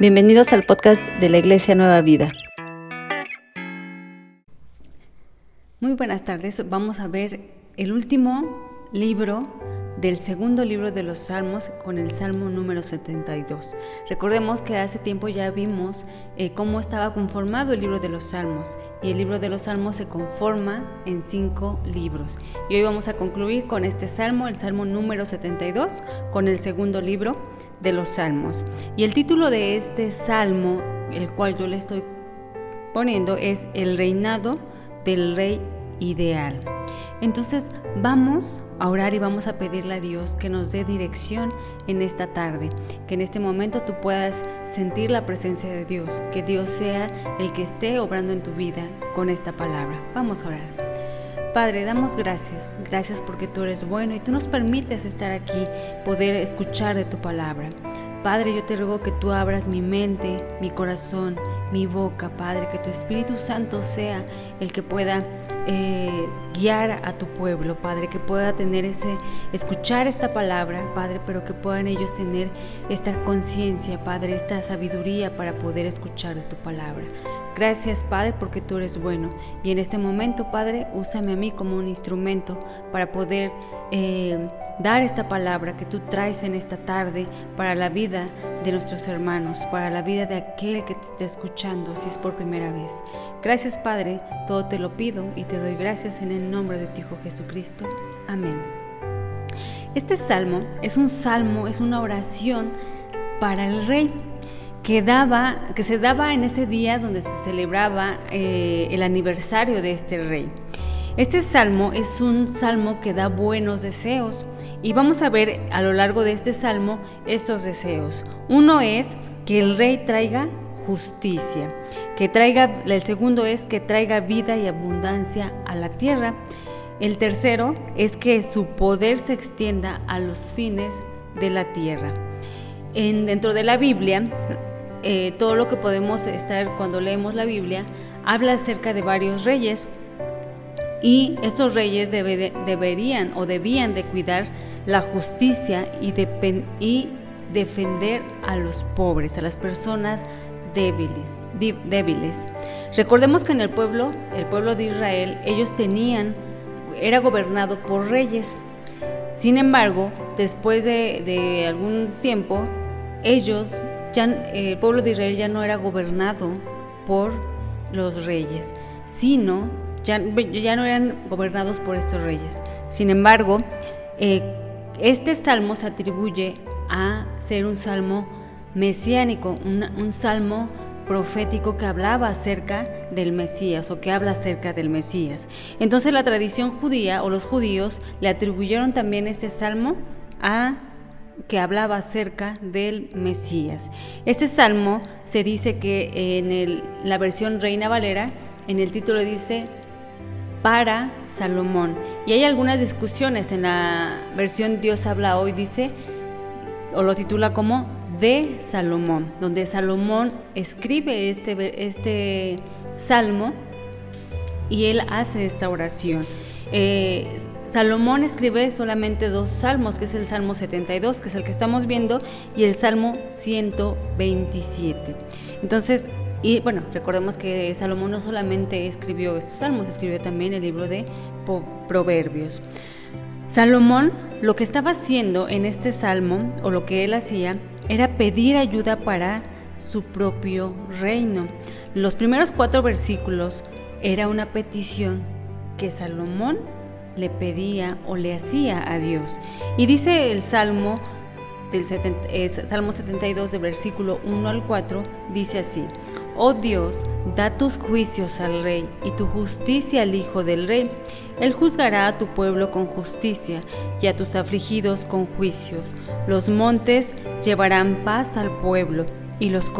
Bienvenidos al podcast de la Iglesia Nueva Vida. Muy buenas tardes. Vamos a ver el último libro del segundo libro de los Salmos con el Salmo número 72. Recordemos que hace tiempo ya vimos eh, cómo estaba conformado el libro de los Salmos y el libro de los Salmos se conforma en cinco libros. Y hoy vamos a concluir con este Salmo, el Salmo número 72, con el segundo libro de los Salmos. Y el título de este Salmo, el cual yo le estoy poniendo, es El reinado del rey ideal. Entonces vamos a orar y vamos a pedirle a Dios que nos dé dirección en esta tarde, que en este momento tú puedas sentir la presencia de Dios, que Dios sea el que esté obrando en tu vida con esta palabra. Vamos a orar. Padre, damos gracias, gracias porque tú eres bueno y tú nos permites estar aquí, poder escuchar de tu palabra. Padre, yo te ruego que tú abras mi mente, mi corazón, mi boca, Padre, que tu Espíritu Santo sea el que pueda eh, guiar a tu pueblo, Padre, que pueda tener ese, escuchar esta palabra, Padre, pero que puedan ellos tener esta conciencia, Padre, esta sabiduría para poder escuchar de tu palabra. Gracias, Padre, porque tú eres bueno. Y en este momento, Padre, úsame a mí como un instrumento para poder eh, dar esta palabra que tú traes en esta tarde para la vida de nuestros hermanos, para la vida de aquel que te esté si es por primera vez. Gracias, Padre, todo te lo pido y te doy gracias en el nombre de tu Hijo Jesucristo. Amén. Este salmo es un salmo, es una oración para el rey que, daba, que se daba en ese día donde se celebraba eh, el aniversario de este rey. Este salmo es un salmo que da buenos deseos y vamos a ver a lo largo de este salmo estos deseos. Uno es que el rey traiga justicia, que traiga, el segundo es que traiga vida y abundancia a la tierra. El tercero es que su poder se extienda a los fines de la tierra. En, dentro de la Biblia, eh, todo lo que podemos estar cuando leemos la Biblia habla acerca de varios reyes y estos reyes deberían o debían de cuidar la justicia y, y defender a los pobres, a las personas débiles, débiles. Recordemos que en el pueblo, el pueblo de Israel, ellos tenían, era gobernado por reyes. Sin embargo, después de, algún tiempo, ellos, ya, el pueblo de Israel ya no era gobernado por los reyes, sino ya, ya no eran gobernados por estos reyes. Sin embargo, eh, este salmo se atribuye a ser un salmo mesiánico, un, salmo profético que hablaba acerca del Mesías o que habla acerca del Mesías. Entonces la tradición judía o los judíos le atribuyeron también este salmo a que hablaba acerca del Mesías. Este salmo se dice que en la versión Reina Valera, en el título dice para Salomón. Y hay algunas discusiones en la versión Dios habla hoy, dice, o lo titula como de Salomón, donde Salomón escribe este, este salmo y él hace esta oración. Eh, Salomón escribe solamente dos salmos, que es el Salmo 72, que es el que estamos viendo, y el Salmo 127. Entonces, y bueno, recordemos que Salomón no solamente escribió estos salmos, escribió también el libro de Proverbios. Salomón lo que estaba haciendo en este salmo, o lo que él hacía, era pedir ayuda para su propio reino. Los primeros cuatro versículos era una petición que Salomón le pedía o le hacía a Dios. Y dice el Salmo del Salmo 72 de versículo 1 al 4 dice así: Oh Dios, da tus juicios al rey y tu justicia al hijo del rey. Él juzgará a tu pueblo con justicia y a tus afligidos con juicios. Los montes llevarán paz al pueblo y los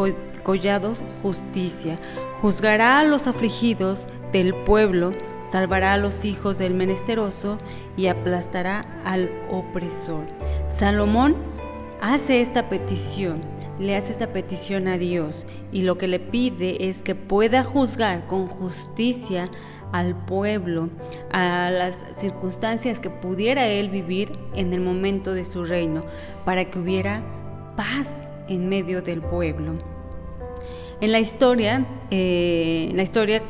collados justicia. Juzgará a los afligidos del pueblo, salvará a los hijos del menesteroso y aplastará al opresor. Salomón hace esta petición, le hace esta petición a Dios y lo que le pide es que pueda juzgar con justicia al pueblo, a las circunstancias que pudiera él vivir en el momento de su reino, para que hubiera paz en medio del pueblo. En la historia, eh, la historia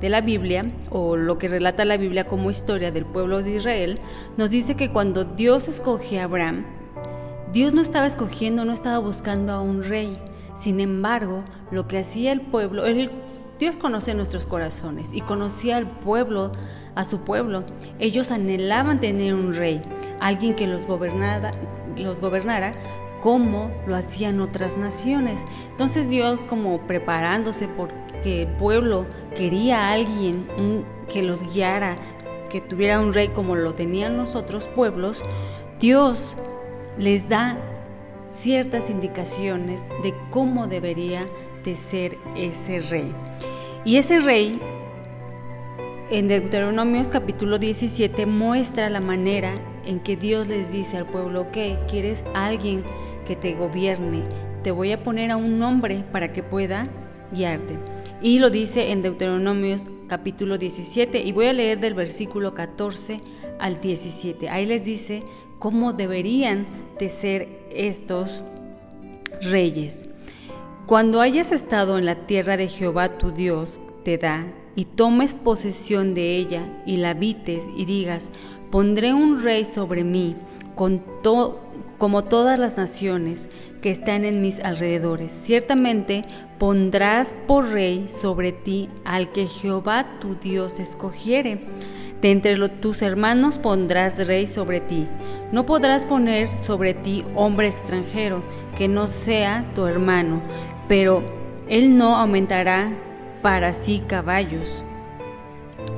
de la Biblia, o lo que relata la Biblia como historia del pueblo de Israel, nos dice que cuando Dios escogió a Abraham, Dios no estaba escogiendo, no estaba buscando a un rey. Sin embargo, lo que hacía el pueblo, Dios conoce nuestros corazones y conocía al pueblo, a su pueblo. Ellos anhelaban tener un rey, alguien que los gobernara, los gobernara como lo hacían otras naciones. Entonces Dios como preparándose porque el pueblo quería a alguien que los guiara, que tuviera un rey como lo tenían los otros pueblos, Dios les da ciertas indicaciones de cómo debería de ser ese rey. Y ese rey, en Deuteronomios capítulo 17, muestra la manera en que Dios les dice al pueblo, que quieres alguien que te gobierne, te voy a poner a un nombre para que pueda guiarte. Y lo dice en Deuteronomios capítulo 17 y voy a leer del versículo 14 al 17. Ahí les dice cómo deberían de ser estos reyes. Cuando hayas estado en la tierra de Jehová tu Dios te da, y tomes posesión de ella, y la habites, y digas, pondré un rey sobre mí, como todas las naciones que están en mis alrededores. Ciertamente pondrás por rey sobre ti al que Jehová tu Dios escogiere. De entre tus hermanos pondrás rey sobre ti. No podrás poner sobre ti hombre extranjero que no sea tu hermano, pero él no aumentará para sí caballos,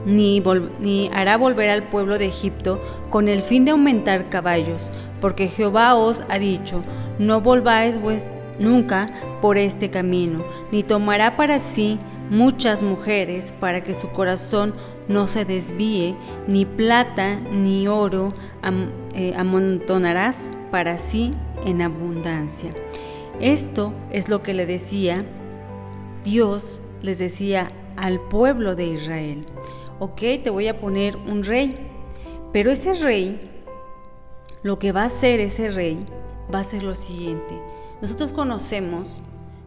ni, hará volver al pueblo de Egipto con el fin de aumentar caballos, porque Jehová os ha dicho, no volváis nunca por este camino, ni tomará para sí muchas mujeres para que su corazón no se desvíe, ni plata ni oro eh, amontonarás para sí en abundancia. Esto es lo que le decía Dios, les decía al pueblo de Israel. Ok, te voy a poner un rey, pero ese rey, lo que va a hacer ese rey, va a ser lo siguiente. Nosotros conocemos,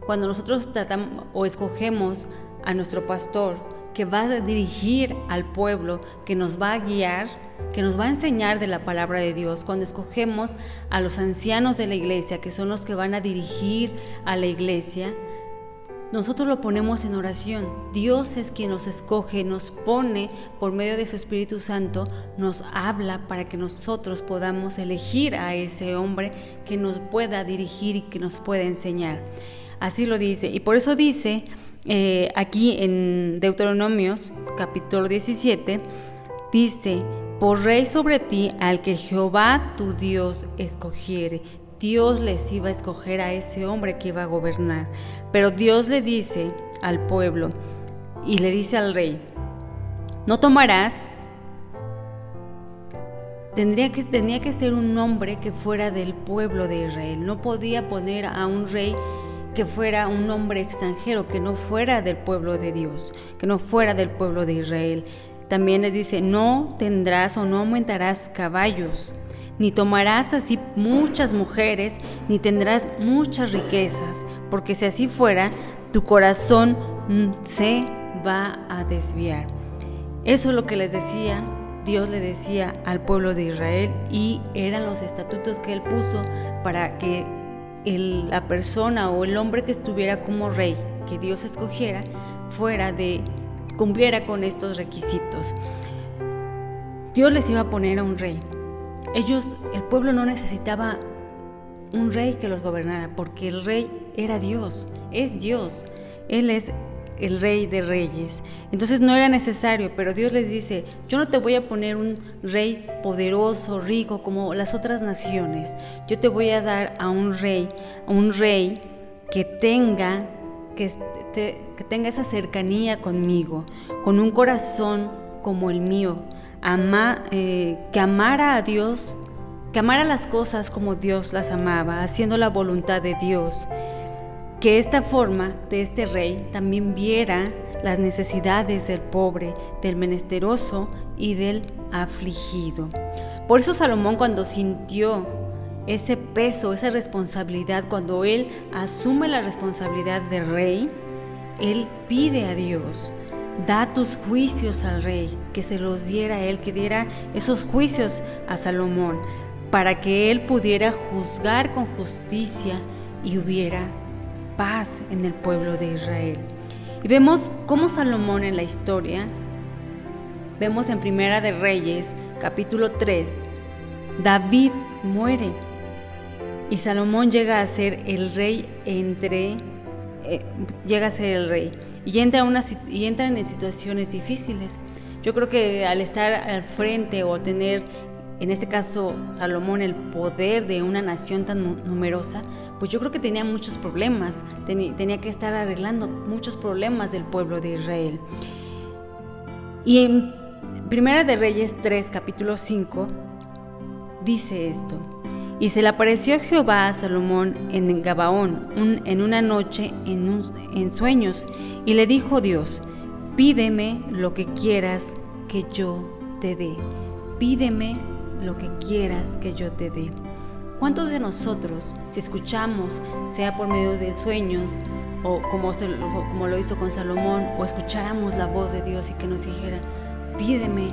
cuando nosotros tratamos o escogemos a nuestro pastor, que va a dirigir al pueblo, que nos va a guiar, que nos va a enseñar de la palabra de Dios. Cuando escogemos a los ancianos de la iglesia, que son los que van a dirigir a la iglesia, nosotros lo ponemos en oración. Dios es quien nos escoge, nos pone por medio de su Espíritu Santo, nos habla para que nosotros podamos elegir a ese hombre que nos pueda dirigir y que nos pueda enseñar. Así lo dice. Y por eso dice eh, aquí en Deuteronomios capítulo 17, dice, por rey sobre ti al que Jehová tu Dios escogiere. Dios les iba a escoger a ese hombre que iba a gobernar. Pero Dios le dice al pueblo y le dice al rey, no tomarás, tendría que, tenía que ser un hombre que fuera del pueblo de Israel. No podía poner a un rey fuera un hombre extranjero, que no fuera del pueblo de Dios, que no fuera del pueblo de Israel. También les dice, no tendrás o no aumentarás caballos, ni tomarás así muchas mujeres, ni tendrás muchas riquezas, porque si así fuera, tu corazón se va a desviar. Eso es lo que les decía, Dios le decía al pueblo de Israel y eran los estatutos que él puso para que la persona o el hombre que estuviera como rey, que Dios escogiera, fuera de, cumpliera con estos requisitos. Dios les iba a poner a un rey. Ellos, el pueblo no necesitaba un rey que los gobernara, porque el rey era Dios, es Dios. Él es el rey de reyes. Entonces no era necesario, pero Dios les dice, yo no te voy a poner un rey poderoso, rico, como las otras naciones. Yo te voy a dar a un rey, a un rey que tenga, que, tenga esa cercanía conmigo, con un corazón como el mío, ama, eh, que amara a Dios, que amara las cosas como Dios las amaba, haciendo la voluntad de Dios que esta forma de este rey también viera las necesidades del pobre, del menesteroso y del afligido. Por eso Salomón cuando sintió ese peso, esa responsabilidad, cuando él asume la responsabilidad de rey, él pide a Dios, da tus juicios al rey, que se los diera a él, que diera esos juicios a Salomón, para que él pudiera juzgar con justicia y hubiera paz en el pueblo de Israel. Y vemos cómo Salomón en la historia, vemos en Primera de Reyes, capítulo 3, David muere y Salomón llega a ser el rey entre eh, llega a ser el rey y entra una, y entran en situaciones difíciles. Yo creo que al estar al frente o tener en este caso Salomón, el poder de una nación tan numerosa, pues yo creo que tenía muchos problemas, tenía que estar arreglando muchos problemas del pueblo de Israel. Y en Primera de Reyes 3, capítulo 5, dice esto. Y se le apareció Jehová a Salomón en Gabaón en una noche en, en sueños, y le dijo Dios, pídeme lo que quieras que yo te dé. Pídeme lo que quieras que yo te dé. ¿Cuántos de nosotros, si escuchamos, sea por medio de sueños, o como, como lo hizo con Salomón, o escucháramos la voz de Dios y que nos dijera, pídeme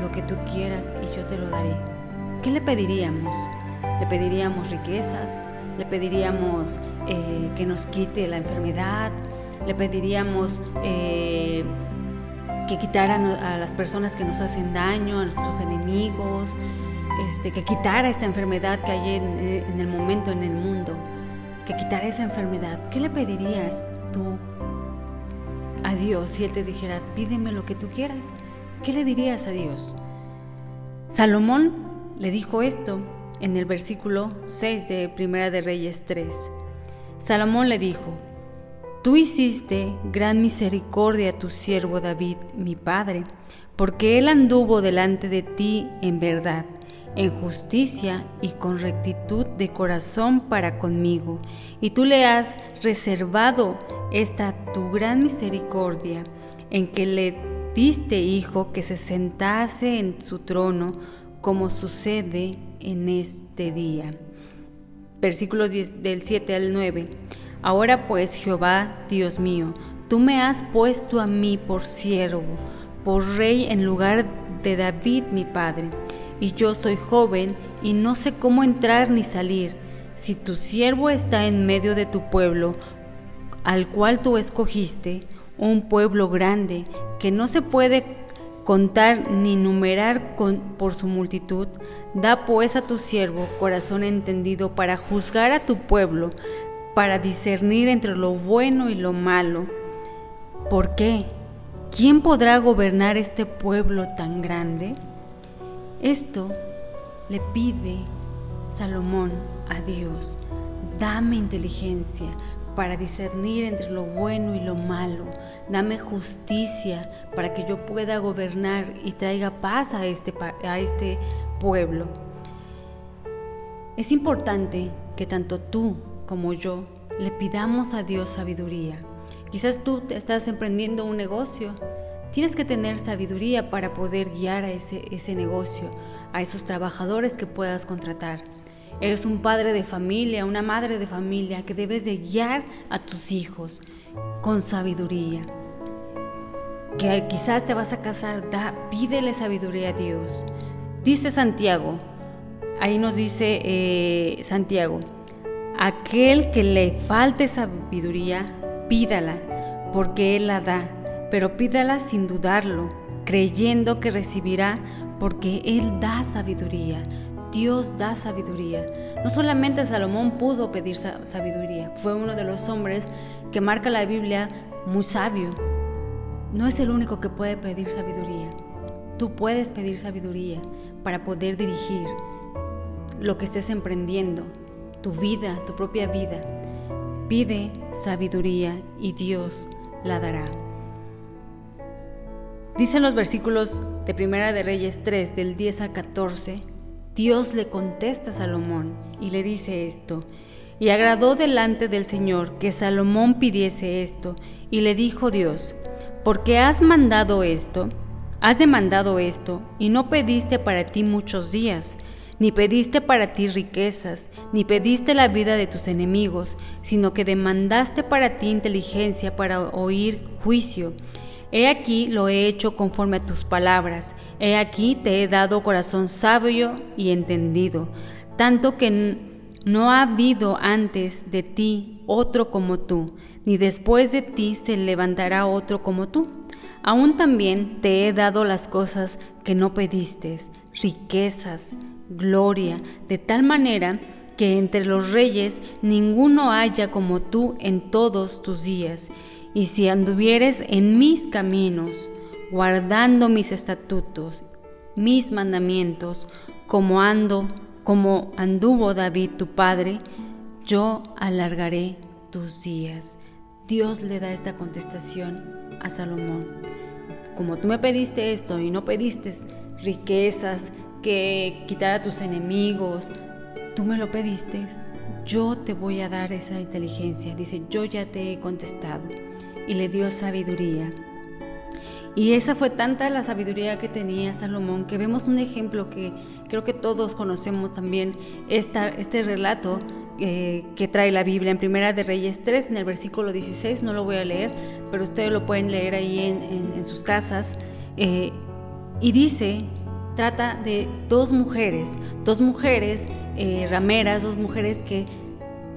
lo que tú quieras y yo te lo daré? ¿Qué le pediríamos? ¿Le pediríamos riquezas? ¿Le pediríamos eh, que nos quite la enfermedad? ¿Le pediríamos eh, que quitaran a las personas que nos hacen daño, a nuestros enemigos? Este, que quitara esta enfermedad que hay en, el momento en el mundo, que quitara esa enfermedad, ¿qué le pedirías tú a Dios si Él te dijera, pídeme lo que tú quieras? ¿Qué le dirías a Dios? Salomón le dijo esto en el versículo 6 de Primera de Reyes 3. Salomón le dijo, Tú hiciste gran misericordia a tu siervo David, mi padre, porque él anduvo delante de ti en verdad en justicia y con rectitud de corazón para conmigo, y tú le has reservado esta tu gran misericordia, en que le diste hijo que se sentase en su trono, como sucede en este día. Versículos del 7 al 9. Ahora pues, Jehová, Dios mío, tú me has puesto a mí por siervo, por rey en lugar de David mi padre y yo soy joven y no sé cómo entrar ni salir. Si tu siervo está en medio de tu pueblo, al cual tú escogiste, un pueblo grande que no se puede contar ni numerar por su multitud, da pues a tu siervo corazón entendido para juzgar a tu pueblo, para discernir entre lo bueno y lo malo. ¿Por qué? ¿Quién podrá gobernar este pueblo tan grande? Esto le pide Salomón a Dios, dame inteligencia para discernir entre lo bueno y lo malo, dame justicia para que yo pueda gobernar y traiga paz a este, a este pueblo. Es importante que tanto tú como yo le pidamos a Dios sabiduría. Quizás tú te estás emprendiendo un negocio Tienes que tener sabiduría para poder guiar a ese, ese negocio, a esos trabajadores que puedas contratar. Eres un padre de familia, una madre de familia que debes de guiar a tus hijos con sabiduría. Que quizás te vas a casar, pídele sabiduría a Dios. Dice Santiago, ahí nos dice eh, Santiago, aquel que le falte sabiduría, pídala, porque Él la da pero pídala sin dudarlo, creyendo que recibirá, porque Él da sabiduría. Dios da sabiduría. No solamente Salomón pudo pedir sabiduría, fue uno de los hombres que marca la Biblia muy sabio. No es el único que puede pedir sabiduría. Tú puedes pedir sabiduría para poder dirigir lo que estés emprendiendo, tu vida, tu propia vida. Pide sabiduría y Dios la dará. Dicen los versículos de Primera de Reyes 3, del 10 a 14, Dios le contesta a Salomón y le dice esto, y agradó delante del Señor que Salomón pidiese esto, y le dijo Dios, porque has mandado esto, has demandado esto, y no pediste para ti muchos días, ni pediste para ti riquezas, ni pediste la vida de tus enemigos, sino que demandaste para ti inteligencia para oír juicio. He aquí lo he hecho conforme a tus palabras, he aquí te he dado corazón sabio y entendido, tanto que no ha habido antes de ti otro como tú, ni después de ti se levantará otro como tú. Aún también te he dado las cosas que no pediste, riquezas, gloria, de tal manera que entre los reyes ninguno haya como tú en todos tus días. Y si anduvieres en mis caminos, guardando mis estatutos, mis mandamientos, como ando, como anduvo David tu padre, yo alargaré tus días. Dios le da esta contestación a Salomón. Como tú me pediste esto y no pediste riquezas, que quitar a tus enemigos. Tú me lo pediste, yo te voy a dar esa inteligencia. Dice, yo ya te he contestado. Y le dio sabiduría. Y esa fue tanta la sabiduría que tenía Salomón que vemos un ejemplo que creo que todos conocemos también esta, este relato eh, que trae la Biblia en Primera de Reyes 3, en el versículo 16, no lo voy a leer, pero ustedes lo pueden leer ahí en, sus casas. Eh, y dice trata de dos mujeres, dos mujeres eh, rameras, dos mujeres que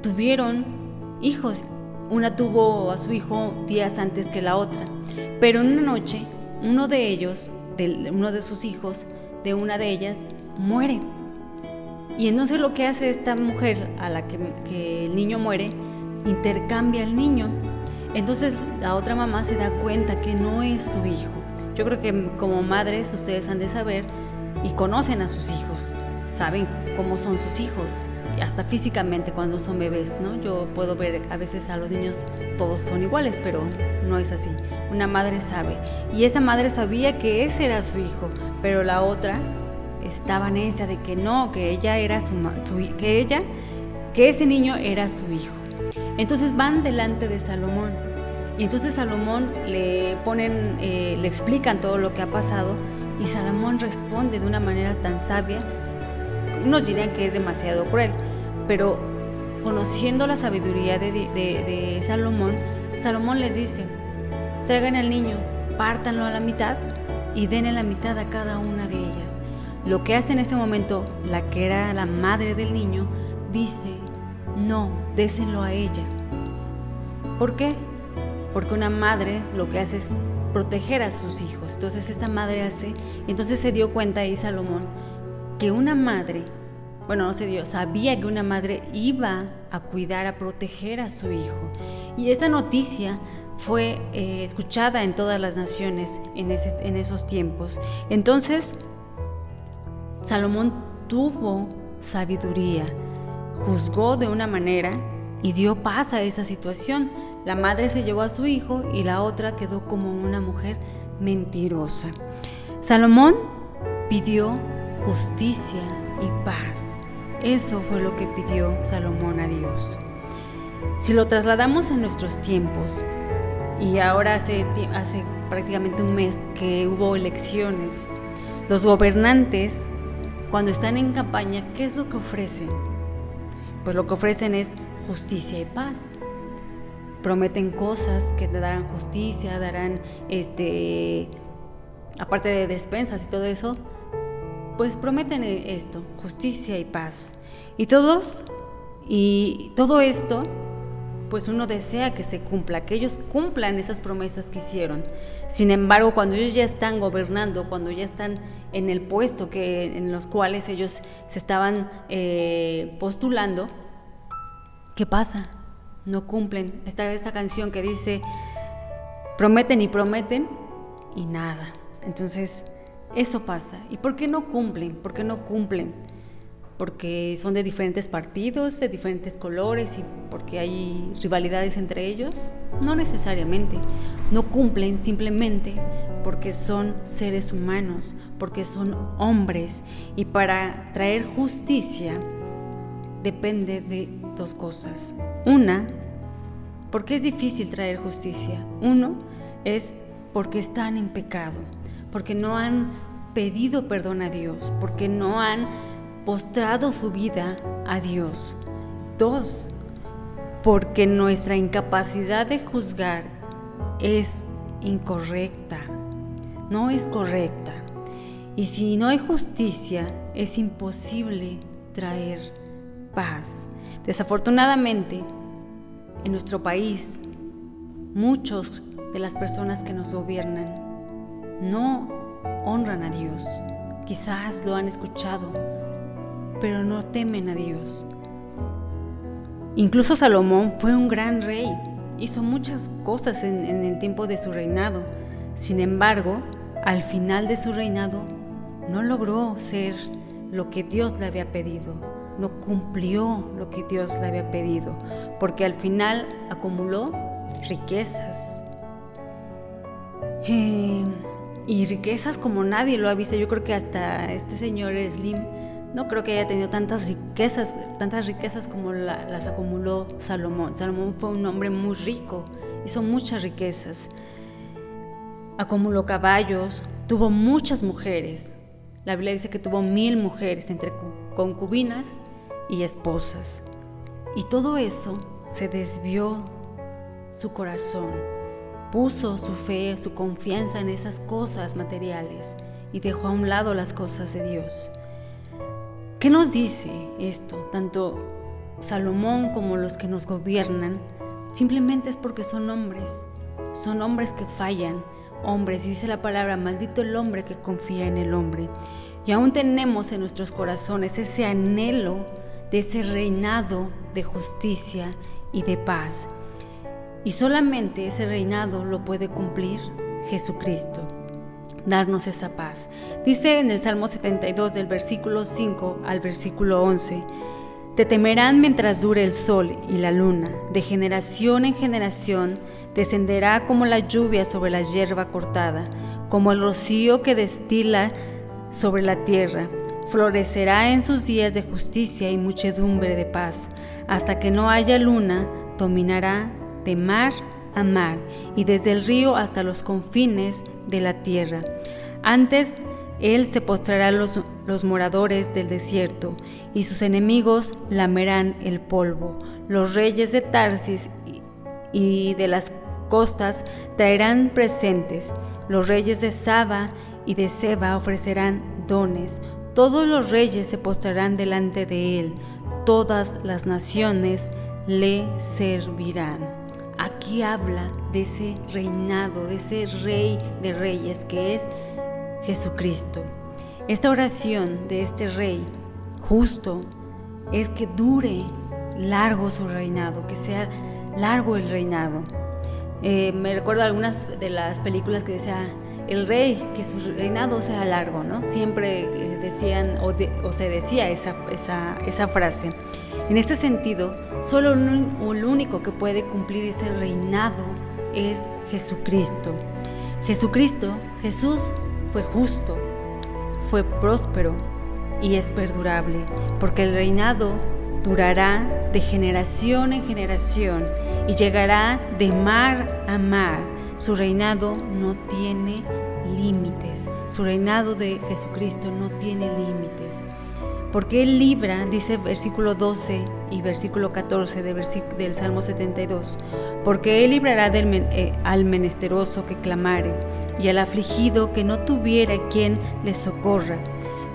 tuvieron hijos. Una tuvo a su hijo días antes que la otra, pero en una noche uno de ellos, uno de sus hijos, de una de ellas, muere. Y entonces lo que hace esta mujer a la que, que el niño muere, intercambia al niño. Entonces la otra mamá se da cuenta que no es su hijo. Yo creo que como madres ustedes han de saber y conocen a sus hijos, saben cómo son sus hijos, hasta físicamente cuando son bebés, ¿no? Yo puedo ver a veces a los niños todos son iguales, pero no es así. Una madre sabe y esa madre sabía que ese era su hijo, pero la otra estaba necia de que no, que ella era su, su que ella, que ese niño era su hijo. Entonces van delante de Salomón y entonces Salomón le ponen, eh, le explican todo lo que ha pasado y Salomón responde de una manera tan sabia, unos dirían que es demasiado cruel, pero conociendo la sabiduría de, Salomón, Salomón les dice, traigan al niño, pártanlo a la mitad y denle la mitad a cada una de ellas. Lo que hace en ese momento la que era la madre del niño, dice, no, désenlo a ella. ¿Por qué? Porque una madre lo que hace es proteger a sus hijos. Entonces esta madre hace, entonces se dio cuenta ahí Salomón que una madre, bueno, no se dio, sabía que una madre iba a cuidar, a proteger a su hijo. Y esa noticia fue eh, escuchada en todas las naciones en, ese, en esos tiempos. Entonces, Salomón tuvo sabiduría, juzgó de una manera y dio paz a esa situación. La madre se llevó a su hijo y la otra quedó como una mujer mentirosa. Salomón pidió justicia y paz. Eso fue lo que pidió Salomón a Dios. Si lo trasladamos a nuestros tiempos, y ahora hace, hace prácticamente un mes que hubo elecciones, los gobernantes, cuando están en campaña, ¿qué es lo que ofrecen? Pues lo que ofrecen es justicia y paz prometen cosas que te darán justicia, darán este aparte de despensas y todo eso, pues prometen esto, justicia y paz. Y todos y todo esto pues uno desea que se cumpla, que ellos cumplan esas promesas que hicieron. Sin embargo, cuando ellos ya están gobernando, cuando ya están en el puesto que, en los cuales ellos se estaban eh, postulando, ¿qué pasa? no cumplen. Está esa canción que dice, prometen y prometen y nada. Entonces, eso pasa. ¿Y por qué no cumplen? ¿Por qué no cumplen? Porque son de diferentes partidos, de diferentes colores y porque hay rivalidades entre ellos. No necesariamente. No cumplen simplemente porque son seres humanos, porque son hombres. Y para traer justicia depende de dos cosas. Una, porque es difícil traer justicia. Uno es porque están en pecado, porque no han pedido perdón a Dios, porque no han postrado su vida a Dios. Dos, porque nuestra incapacidad de juzgar es incorrecta, no es correcta. Y si no hay justicia, es imposible traer paz. Desafortunadamente, en nuestro país, muchos de las personas que nos gobiernan no honran a Dios. Quizás lo han escuchado, pero no temen a Dios. Incluso Salomón fue un gran rey, hizo muchas cosas en, el tiempo de su reinado. Sin embargo, al final de su reinado, no logró ser lo que Dios le había pedido, no cumplió lo que Dios le había pedido, porque al final acumuló riquezas. Eh, y riquezas como nadie lo ha visto. Yo creo que hasta este señor Slim no creo que haya tenido tantas riquezas, tantas riquezas como las acumuló Salomón. Salomón fue un hombre muy rico, hizo muchas riquezas. Acumuló caballos, tuvo muchas mujeres. La Biblia dice que tuvo mil mujeres entre concubinas y esposas. Y todo eso se desvió su corazón puso su fe, su confianza en esas cosas materiales y dejó a un lado las cosas de Dios. ¿Qué nos dice esto? Tanto Salomón como los que nos gobiernan, simplemente es porque son hombres, son hombres que fallan, hombres, dice la palabra, maldito el hombre que confía en el hombre. Y aún tenemos en nuestros corazones ese anhelo de ese reinado de justicia y de paz. Y solamente ese reinado lo puede cumplir Jesucristo, darnos esa paz. Dice en el Salmo 72 del versículo 5 al versículo 11, Te temerán mientras dure el sol y la luna, de generación en generación descenderá como la lluvia sobre la hierba cortada, como el rocío que destila sobre la tierra. Florecerá en sus días de justicia y muchedumbre de paz. Hasta que no haya luna, dominará de mar a mar y desde el río hasta los confines de la tierra. Antes él se postrará los, los moradores del desierto y sus enemigos lamerán el polvo. Los reyes de Tarsis y de las costas traerán presentes. Los reyes de Saba y de Seba ofrecerán dones. Todos los reyes se postrarán delante de él. Todas las naciones le servirán aquí habla de ese reinado, de ese rey de reyes que es Jesucristo. Esta oración de este rey justo es que dure largo su reinado, que sea largo el reinado. Eh, me recuerdo algunas de las películas que decía el rey, que su reinado sea largo, ¿no? Siempre eh, decían o, se decía esa, frase. En este sentido, solo el único que puede cumplir ese reinado es Jesucristo. Jesucristo, Jesús fue justo, fue próspero y es perdurable, porque el reinado durará de generación en generación y llegará de mar a mar. Su reinado no tiene límites. Su reinado de Jesucristo no tiene límites porque Él libra, dice versículo 12 y versículo 14 del Salmo 72, porque Él librará eh, al menesteroso que clamare y al afligido que no tuviera quien le socorra.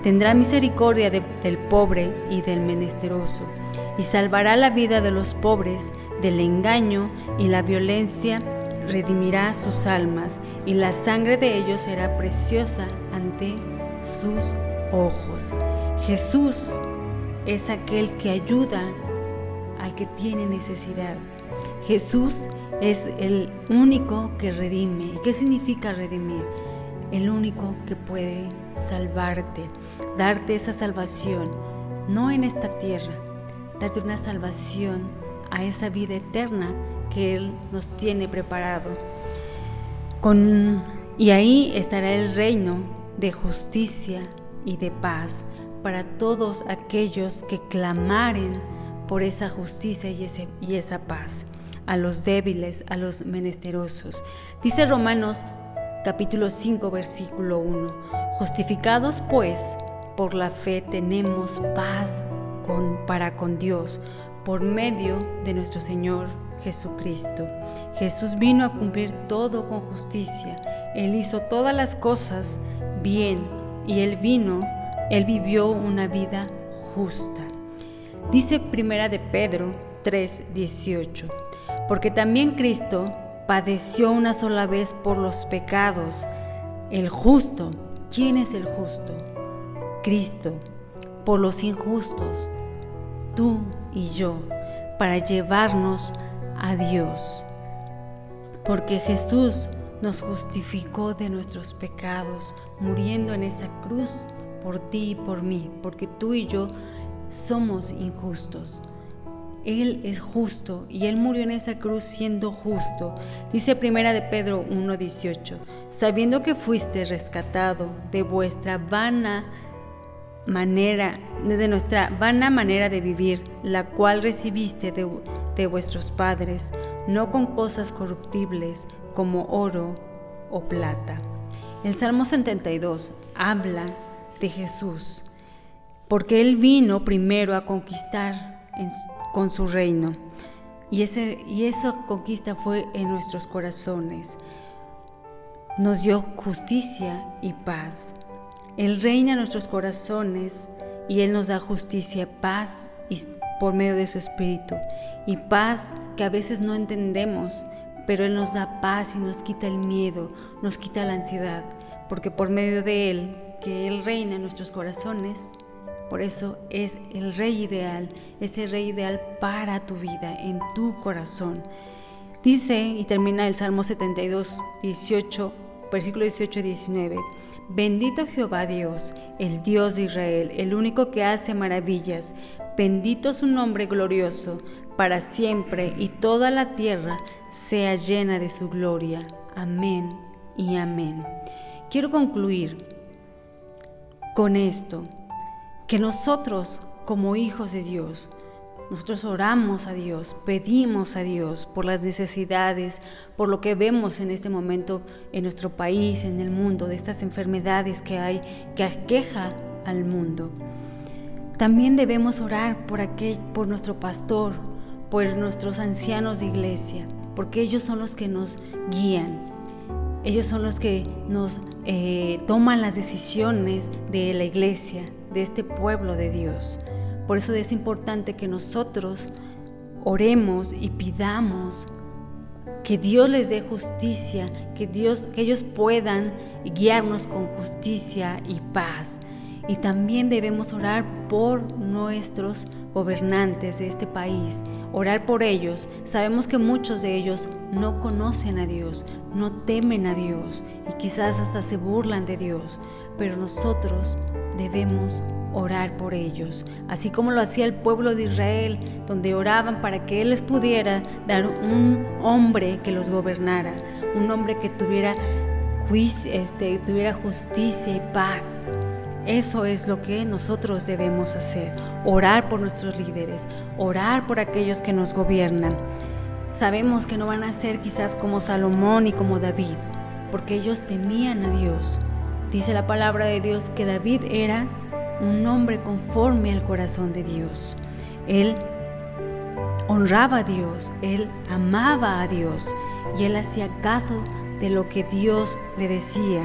Tendrá misericordia del pobre y del menesteroso, y salvará la vida de los pobres del engaño y la violencia redimirá sus almas, y la sangre de ellos será preciosa ante sus ojos. Jesús es aquel que ayuda al que tiene necesidad. Jesús es el único que redime. ¿Y qué significa redimir? El único que puede salvarte, darte esa salvación, no en esta tierra, darte una salvación a esa vida eterna que Él nos tiene preparado. Con, y ahí estará el reino de justicia, y de paz para todos aquellos que clamaren por esa justicia y, ese, y esa paz, a los débiles, a los menesterosos. Dice Romanos capítulo 5 versículo 1, justificados pues por la fe tenemos paz con, para con Dios por medio de nuestro Señor Jesucristo. Jesús vino a cumplir todo con justicia. Él hizo todas las cosas bien y él vino, él vivió una vida justa. Dice Primera de Pedro 3:18, porque también Cristo padeció una sola vez por los pecados, el justo. ¿Quién es el justo? Cristo, por los injustos, tú y yo, para llevarnos a Dios. Porque Jesús nos justificó de nuestros pecados, muriendo en esa cruz por ti y por mí, porque tú y yo somos injustos. Él es justo y Él murió en esa cruz siendo justo. Dice primera de Pedro 1.18, sabiendo que fuiste rescatado de vuestra vana manera, de nuestra vana manera de vivir, la cual recibiste de, de vuestros padres, no con cosas corruptibles como oro o plata. El Salmo 72 habla de Jesús, porque Él vino primero a conquistar con su reino. Y, y esa conquista fue en nuestros corazones. Nos dio justicia y paz. Él reina en nuestros corazones y Él nos da justicia, paz y por medio de su Espíritu. Y paz que a veces no entendemos, pero Él nos da paz y nos quita el miedo, nos quita la ansiedad, porque por medio de Él, que Él reina en nuestros corazones, por eso es el rey ideal, ese rey ideal para tu vida, en tu corazón. Dice y termina el Salmo 72, 18, versículo 18 y 19. Bendito Jehová Dios, el Dios de Israel, el único que hace maravillas. Bendito su nombre glorioso, para siempre, y toda la tierra sea llena de su gloria. Amén y amén. Quiero concluir con esto, que nosotros como hijos de Dios, nosotros oramos a Dios, pedimos a Dios por las necesidades, por lo que vemos en este momento en nuestro país, en el mundo, de estas enfermedades que hay, que aqueja al mundo. También debemos orar por, aquel, por nuestro pastor, por nuestros ancianos de iglesia, porque ellos son los que nos guían. Ellos son los que nos eh, toman las decisiones de la iglesia, de este pueblo de Dios. Por eso es importante que nosotros oremos y pidamos que Dios les dé justicia, que Dios que ellos puedan guiarnos con justicia y paz. Y también debemos orar por nuestros gobernantes de este país, orar por ellos. Sabemos que muchos de ellos no conocen a Dios, no temen a Dios y quizás hasta se burlan de Dios, pero nosotros debemos orar por ellos, así como lo hacía el pueblo de Israel, donde oraban para que Él les pudiera dar un hombre que los gobernara, un hombre que tuviera, juicio, este, tuviera justicia y paz. Eso es lo que nosotros debemos hacer, orar por nuestros líderes, orar por aquellos que nos gobiernan. Sabemos que no van a ser quizás como Salomón y como David, porque ellos temían a Dios. Dice la palabra de Dios que David era un hombre conforme al corazón de Dios. Él honraba a Dios, él amaba a Dios y él hacía caso de lo que Dios le decía.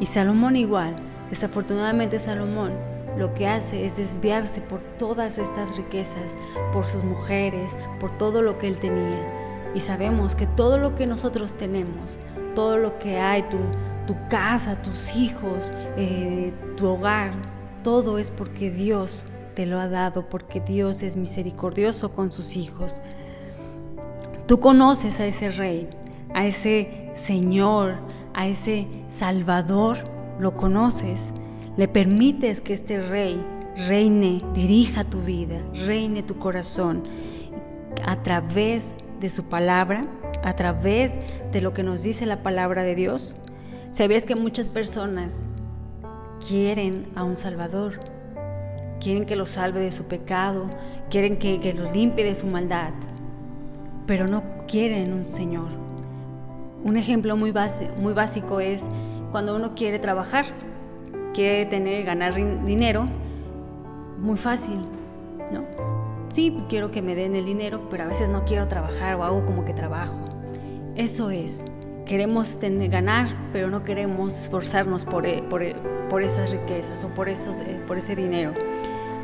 Y Salomón igual, desafortunadamente Salomón lo que hace es desviarse por todas estas riquezas, por sus mujeres, por todo lo que él tenía. Y sabemos que todo lo que nosotros tenemos, todo lo que hay, tu, tu casa, tus hijos, eh, tu hogar, todo es porque Dios te lo ha dado, porque Dios es misericordioso con sus hijos. Tú conoces a ese rey, a ese Señor, a ese Salvador, lo conoces. Le permites que este rey reine, dirija tu vida, reine tu corazón a través de su palabra, a través de lo que nos dice la palabra de Dios. ¿Sabías que muchas personas quieren a un Salvador, quieren que los salve de su pecado, quieren que, los limpie de su maldad, pero no quieren un Señor. Un ejemplo muy, muy básico es cuando uno quiere trabajar quiere tener, ganar dinero, muy fácil, ¿no? Sí, pues quiero que me den el dinero, pero a veces no quiero trabajar o hago como que trabajo. Eso es, queremos tener, ganar, pero no queremos esforzarnos por, eh, por, eh, por esas riquezas o por, esos, eh, por ese dinero.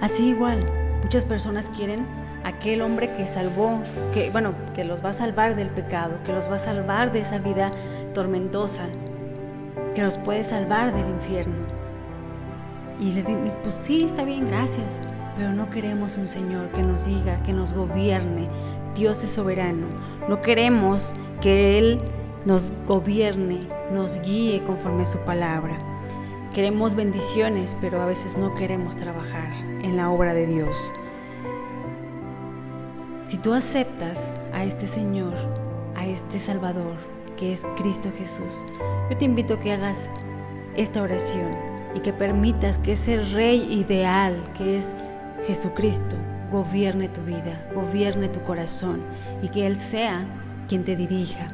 Así igual, muchas personas quieren aquel hombre que salvó, que bueno, que los va a salvar del pecado, que los va a salvar de esa vida tormentosa, que los puede salvar del infierno. Y le digo, pues sí, está bien, gracias, pero no queremos un Señor que nos diga, que nos gobierne. Dios es soberano. No queremos que Él nos gobierne, nos guíe conforme a su palabra. Queremos bendiciones, pero a veces no queremos trabajar en la obra de Dios. Si tú aceptas a este Señor, a este Salvador, que es Cristo Jesús, yo te invito a que hagas esta oración y que permitas que ese Rey ideal, que es Jesucristo, gobierne tu vida, gobierne tu corazón y que Él sea quien te dirija.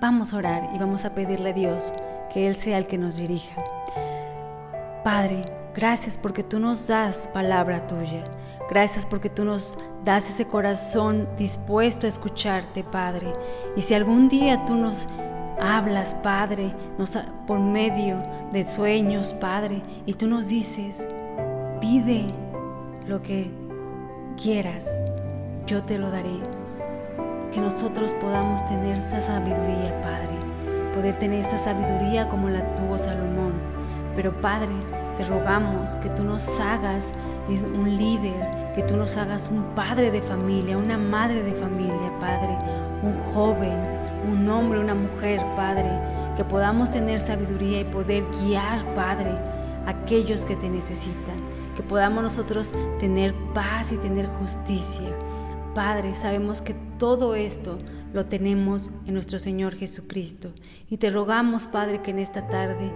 Vamos a orar y vamos a pedirle a Dios que Él sea el que nos dirija. Padre, gracias porque tú nos das palabra tuya. Gracias porque tú nos das ese corazón dispuesto a escucharte, Padre. Y si algún día tú nos hablas, Padre, por medio de sueños, Padre, y tú nos dices, pide lo que quieras, yo te lo daré. Que nosotros podamos tener esa sabiduría, Padre. Poder tener esa sabiduría como la tuvo Salomón. Pero, Padre, te rogamos que tú nos hagas un líder, que tú nos hagas un padre de familia, una madre de familia, Padre, un joven, un hombre, una mujer, Padre, que podamos tener sabiduría y poder guiar, Padre, a aquellos que te necesitan, que podamos nosotros tener paz y tener justicia. Padre, sabemos que todo esto lo tenemos en nuestro Señor Jesucristo y te rogamos, Padre, que en esta tarde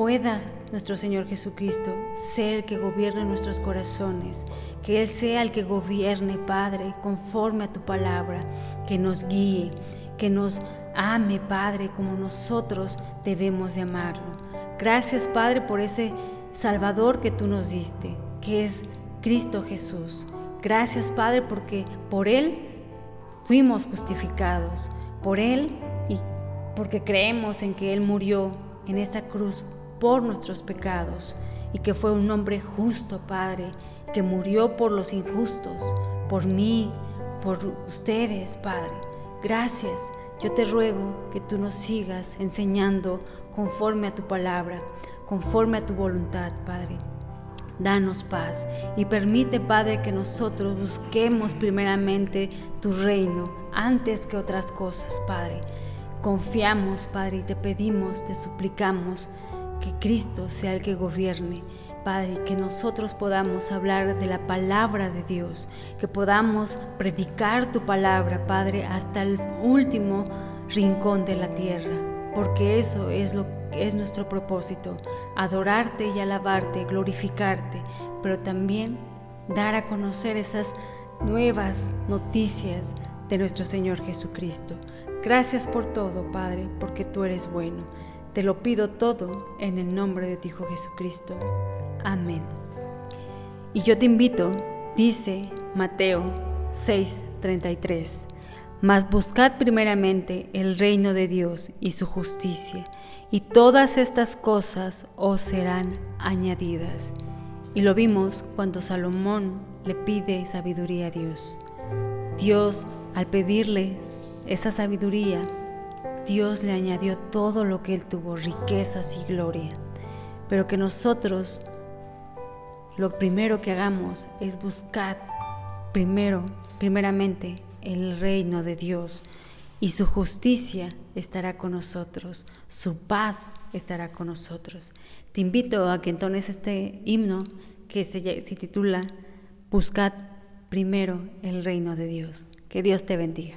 pueda nuestro Señor Jesucristo ser el que gobierne nuestros corazones, que Él sea el que gobierne, Padre, conforme a tu palabra, que nos guíe, que nos ame, Padre, como nosotros debemos de amarlo. Gracias, Padre, por ese Salvador que tú nos diste, que es Cristo Jesús. Gracias, Padre, porque por Él fuimos justificados, por Él y porque creemos en que Él murió en esa cruz por nuestros pecados y que fue un hombre justo, Padre, que murió por los injustos, por mí, por ustedes, Padre. Gracias. Yo te ruego que tú nos sigas enseñando conforme a tu palabra, conforme a tu voluntad, Padre. Danos paz y permite, Padre, que nosotros busquemos primeramente tu reino antes que otras cosas, Padre. Confiamos, Padre, y te pedimos, te suplicamos que Cristo sea el que gobierne. Padre, que nosotros podamos hablar de la palabra de Dios, que podamos predicar tu palabra, Padre, hasta el último rincón de la tierra, porque eso es lo que es nuestro propósito, adorarte y alabarte, glorificarte, pero también dar a conocer esas nuevas noticias de nuestro Señor Jesucristo. Gracias por todo, Padre, porque tú eres bueno. Te lo pido todo en el nombre de tu Hijo Jesucristo. Amén. Y yo te invito, dice Mateo 6:33, mas buscad primeramente el reino de Dios y su justicia, y todas estas cosas os serán añadidas. Y lo vimos cuando Salomón le pide sabiduría a Dios. Dios, al pedirles esa sabiduría, Dios le añadió todo lo que él tuvo, riquezas y gloria. Pero que nosotros lo primero que hagamos es buscar primero, primeramente, el reino de Dios y su justicia estará con nosotros, su paz estará con nosotros. Te invito a que entones este himno que se, se titula Buscad primero el reino de Dios. Que Dios te bendiga.